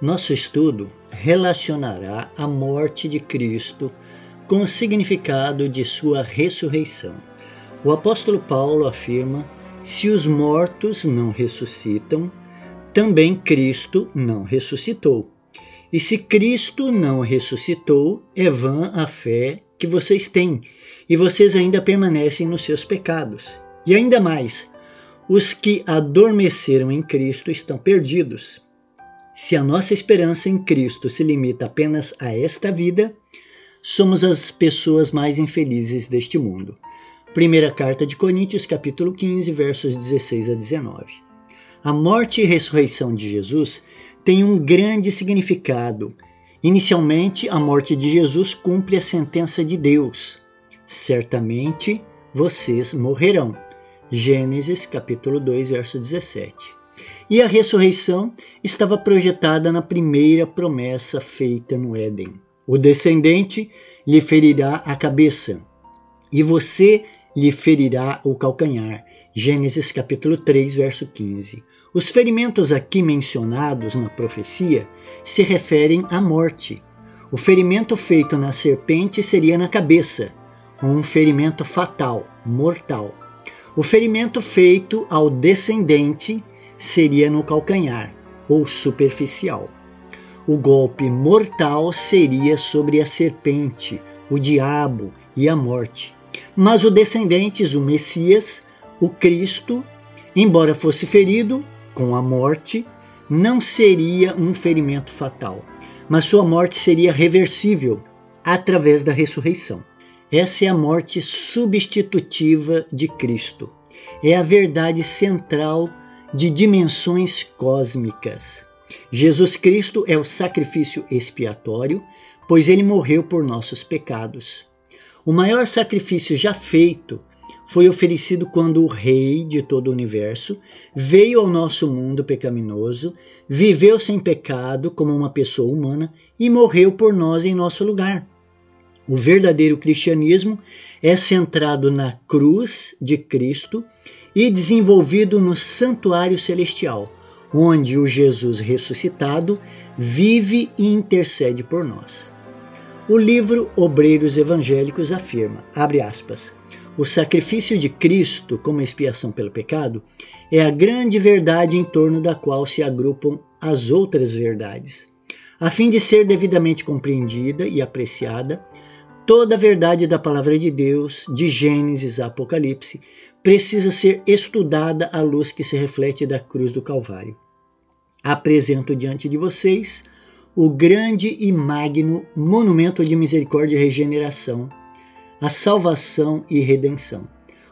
Nosso estudo relacionará a morte de Cristo com o significado de sua ressurreição. O apóstolo Paulo afirma: se os mortos não ressuscitam, também Cristo não ressuscitou. E se Cristo não ressuscitou, é vã a fé que vocês têm, e vocês ainda permanecem nos seus pecados. E ainda mais, os que adormeceram em Cristo estão perdidos. Se a nossa esperança em Cristo se limita apenas a esta vida, somos as pessoas mais infelizes deste mundo. Primeira carta de Coríntios, capítulo 15, versos 16 a 19. A morte e ressurreição de Jesus tem um grande significado. Inicialmente, a morte de Jesus cumpre a sentença de Deus. Certamente vocês morrerão. Gênesis capítulo 2, verso 17. E a ressurreição estava projetada na primeira promessa feita no Éden. O descendente lhe ferirá a cabeça, e você lhe ferirá o calcanhar. Gênesis capítulo 3, verso 15. Os ferimentos aqui mencionados na profecia se referem à morte. O ferimento feito na serpente seria na cabeça, um ferimento fatal, mortal. O ferimento feito ao descendente seria no calcanhar, ou superficial. O golpe mortal seria sobre a serpente, o diabo e a morte. Mas o descendentes, o Messias, o Cristo, embora fosse ferido com a morte, não seria um ferimento fatal, mas sua morte seria reversível através da ressurreição. Essa é a morte substitutiva de Cristo. É a verdade central de dimensões cósmicas. Jesus Cristo é o sacrifício expiatório, pois ele morreu por nossos pecados. O maior sacrifício já feito foi oferecido quando o Rei de todo o universo veio ao nosso mundo pecaminoso, viveu sem pecado como uma pessoa humana e morreu por nós em nosso lugar. O verdadeiro cristianismo é centrado na cruz de Cristo e desenvolvido no santuário celestial, onde o Jesus ressuscitado vive e intercede por nós. O livro Obreiros Evangélicos afirma, abre aspas, o sacrifício de Cristo como expiação pelo pecado é a grande verdade em torno da qual se agrupam as outras verdades. A fim de ser devidamente compreendida e apreciada, Toda a verdade da palavra de Deus, de Gênesis a Apocalipse, precisa ser estudada à luz que se reflete da cruz do Calvário. Apresento diante de vocês o grande e magno monumento de misericórdia e regeneração, a salvação e redenção,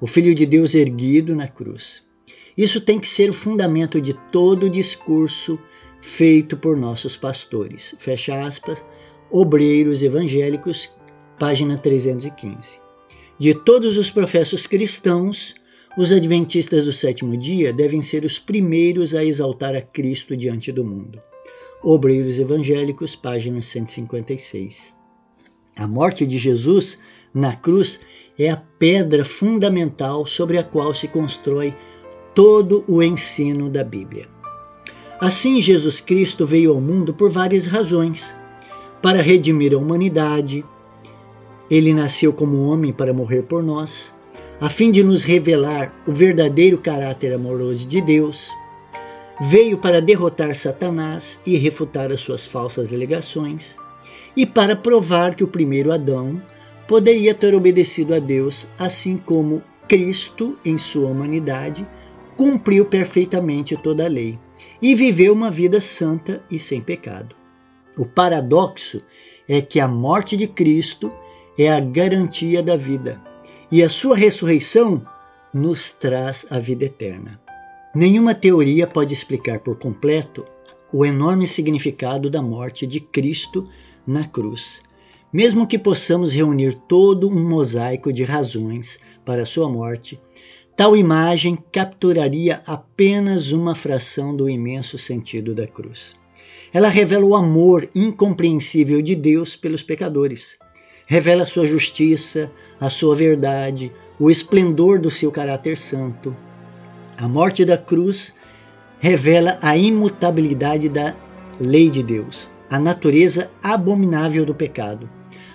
o Filho de Deus erguido na cruz. Isso tem que ser o fundamento de todo o discurso feito por nossos pastores. Fecha aspas, obreiros evangélicos página 315. De todos os professos cristãos, os adventistas do sétimo dia devem ser os primeiros a exaltar a Cristo diante do mundo. Obreiros Evangélicos, página 156. A morte de Jesus na cruz é a pedra fundamental sobre a qual se constrói todo o ensino da Bíblia. Assim, Jesus Cristo veio ao mundo por várias razões: para redimir a humanidade, ele nasceu como homem para morrer por nós, a fim de nos revelar o verdadeiro caráter amoroso de Deus. Veio para derrotar Satanás e refutar as suas falsas alegações, e para provar que o primeiro Adão poderia ter obedecido a Deus, assim como Cristo, em sua humanidade, cumpriu perfeitamente toda a lei e viveu uma vida santa e sem pecado. O paradoxo é que a morte de Cristo é a garantia da vida, e a sua ressurreição nos traz a vida eterna. Nenhuma teoria pode explicar por completo o enorme significado da morte de Cristo na cruz. Mesmo que possamos reunir todo um mosaico de razões para sua morte, tal imagem capturaria apenas uma fração do imenso sentido da cruz. Ela revela o amor incompreensível de Deus pelos pecadores revela a sua justiça, a sua verdade, o esplendor do seu caráter santo. A morte da cruz revela a imutabilidade da lei de Deus, a natureza abominável do pecado,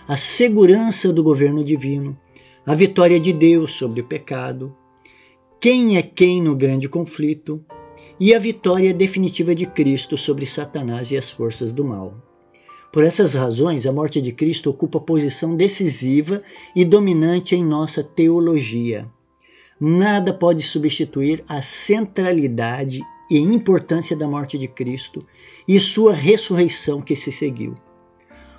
a segurança do governo divino, a vitória de Deus sobre o pecado, quem é quem no grande conflito e a vitória definitiva de Cristo sobre Satanás e as forças do mal. Por essas razões, a morte de Cristo ocupa posição decisiva e dominante em nossa teologia. Nada pode substituir a centralidade e importância da morte de Cristo e sua ressurreição que se seguiu.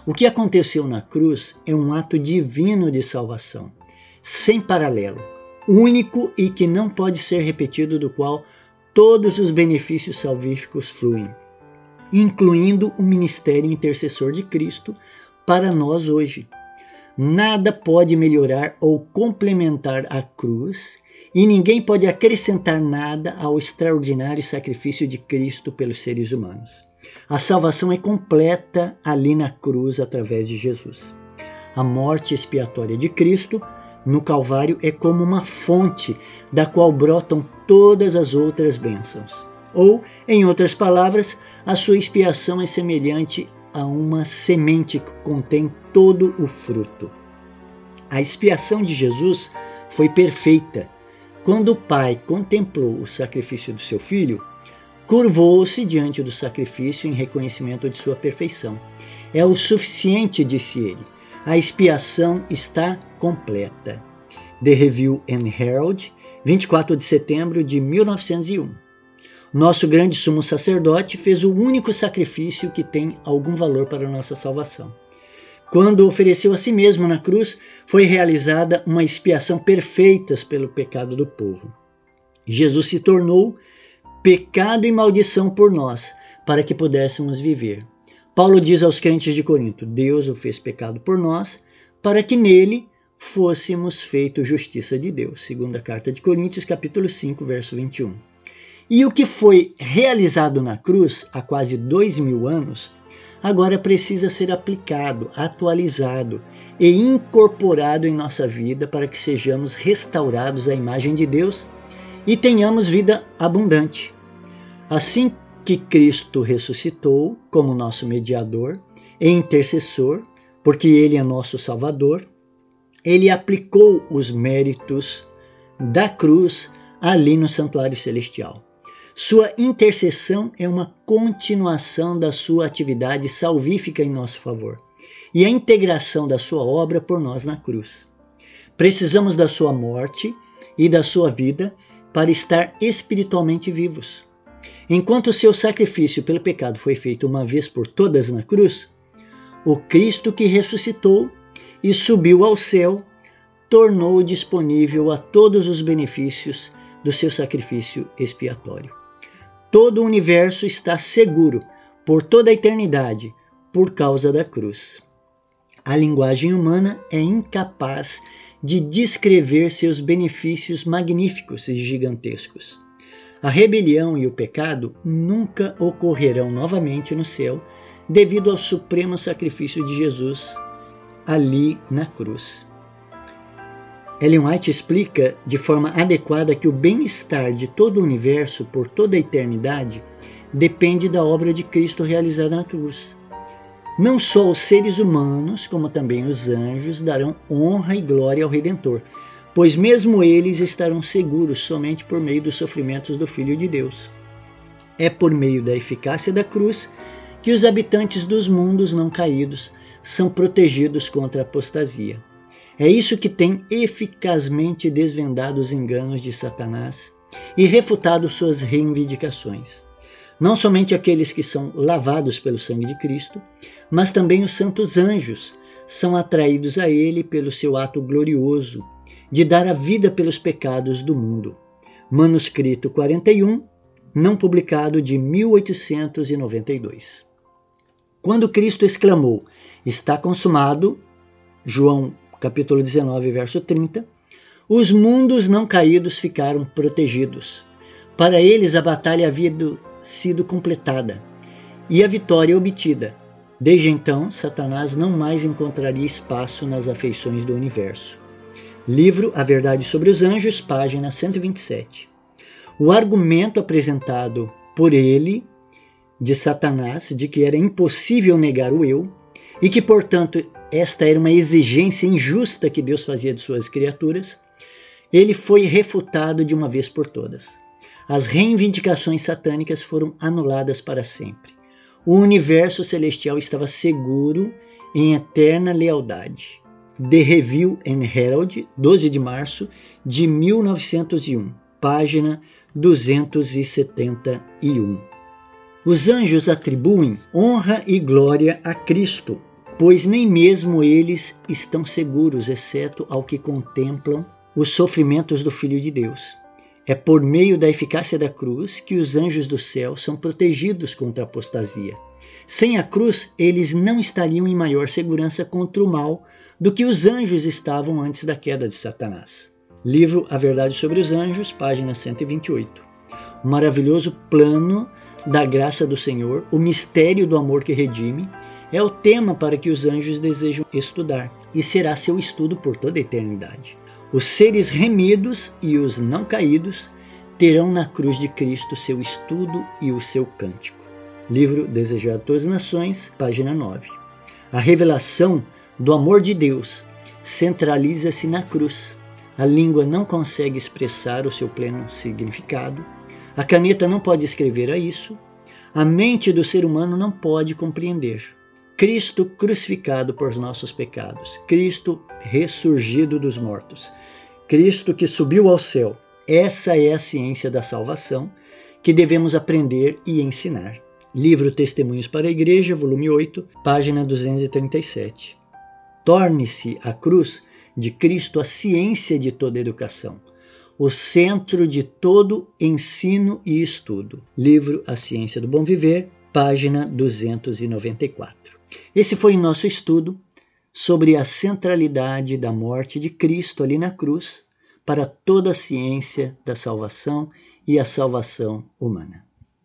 O que aconteceu na cruz é um ato divino de salvação, sem paralelo, único e que não pode ser repetido, do qual todos os benefícios salvíficos fluem, incluindo o ministério intercessor de Cristo para nós hoje. Nada pode melhorar ou complementar a cruz e ninguém pode acrescentar nada ao extraordinário sacrifício de Cristo pelos seres humanos. A salvação é completa ali na cruz através de Jesus. A morte expiatória de Cristo no Calvário é como uma fonte da qual brotam todas as outras bênçãos. Ou, em outras palavras, a sua expiação é semelhante a uma semente que contém todo o fruto. A expiação de Jesus foi perfeita. Quando o Pai contemplou o sacrifício do seu filho, curvou-se diante do sacrifício em reconhecimento de sua perfeição. É o suficiente, disse ele. A expiação está completa. The Review and Herald, 24 de setembro de 1901. Nosso grande sumo sacerdote fez o único sacrifício que tem algum valor para a nossa salvação. Quando ofereceu a si mesmo na cruz, foi realizada uma expiação perfeita pelo pecado do povo. Jesus se tornou pecado e maldição por nós, para que pudéssemos viver. Paulo diz aos crentes de Corinto: Deus o fez pecado por nós, para que nele fôssemos feitos justiça de Deus. Segunda carta de Coríntios, capítulo 5, verso 21. E o que foi realizado na cruz há quase dois mil anos, agora precisa ser aplicado, atualizado e incorporado em nossa vida para que sejamos restaurados à imagem de Deus e tenhamos vida abundante. Assim que Cristo ressuscitou como nosso mediador e intercessor, porque Ele é nosso Salvador, Ele aplicou os méritos da cruz ali no santuário celestial. Sua intercessão é uma continuação da sua atividade salvífica em nosso favor e a integração da sua obra por nós na cruz. Precisamos da sua morte e da sua vida para estar espiritualmente vivos. Enquanto o seu sacrifício pelo pecado foi feito uma vez por todas na cruz, o Cristo que ressuscitou e subiu ao céu tornou disponível a todos os benefícios do seu sacrifício expiatório. Todo o universo está seguro por toda a eternidade por causa da cruz. A linguagem humana é incapaz de descrever seus benefícios magníficos e gigantescos. A rebelião e o pecado nunca ocorrerão novamente no céu devido ao supremo sacrifício de Jesus ali na cruz. Ellen White explica de forma adequada que o bem-estar de todo o universo por toda a eternidade depende da obra de Cristo realizada na cruz. Não só os seres humanos, como também os anjos darão honra e glória ao Redentor, pois mesmo eles estarão seguros somente por meio dos sofrimentos do Filho de Deus. É por meio da eficácia da cruz que os habitantes dos mundos não caídos são protegidos contra a apostasia. É isso que tem eficazmente desvendado os enganos de Satanás e refutado suas reivindicações. Não somente aqueles que são lavados pelo sangue de Cristo, mas também os santos anjos são atraídos a ele pelo seu ato glorioso de dar a vida pelos pecados do mundo. Manuscrito 41, não publicado de 1892. Quando Cristo exclamou: "Está consumado", João capítulo 19, verso 30, os mundos não caídos ficaram protegidos. Para eles a batalha havia sido completada e a vitória obtida. Desde então, Satanás não mais encontraria espaço nas afeições do universo. Livro A Verdade sobre os Anjos, página 127. O argumento apresentado por ele de Satanás de que era impossível negar o eu e que, portanto, esta era uma exigência injusta que Deus fazia de suas criaturas, ele foi refutado de uma vez por todas. As reivindicações satânicas foram anuladas para sempre. O universo celestial estava seguro em eterna lealdade. The Review and Herald, 12 de março de 1901, página 271. Os anjos atribuem honra e glória a Cristo, pois nem mesmo eles estão seguros, exceto ao que contemplam os sofrimentos do Filho de Deus. É por meio da eficácia da cruz que os anjos do céu são protegidos contra a apostasia. Sem a cruz, eles não estariam em maior segurança contra o mal do que os anjos estavam antes da queda de Satanás. Livro A Verdade sobre os Anjos, página 128. O maravilhoso plano da graça do Senhor, o mistério do amor que redime, é o tema para que os anjos desejam estudar e será seu estudo por toda a eternidade. Os seres remidos e os não caídos terão na cruz de Cristo seu estudo e o seu cântico. Livro Desejado a Todas as Nações, página 9. A revelação do amor de Deus centraliza-se na cruz. A língua não consegue expressar o seu pleno significado. A caneta não pode escrever a isso. A mente do ser humano não pode compreender. Cristo crucificado por nossos pecados, Cristo ressurgido dos mortos, Cristo que subiu ao céu. Essa é a ciência da salvação que devemos aprender e ensinar. Livro Testemunhos para a Igreja, volume 8, página 237 torne-se a cruz de Cristo a ciência de toda educação, o centro de todo ensino e estudo. Livro A Ciência do Bom Viver, página 294. Esse foi nosso estudo sobre a centralidade da morte de Cristo ali na cruz para toda a ciência da salvação e a salvação humana.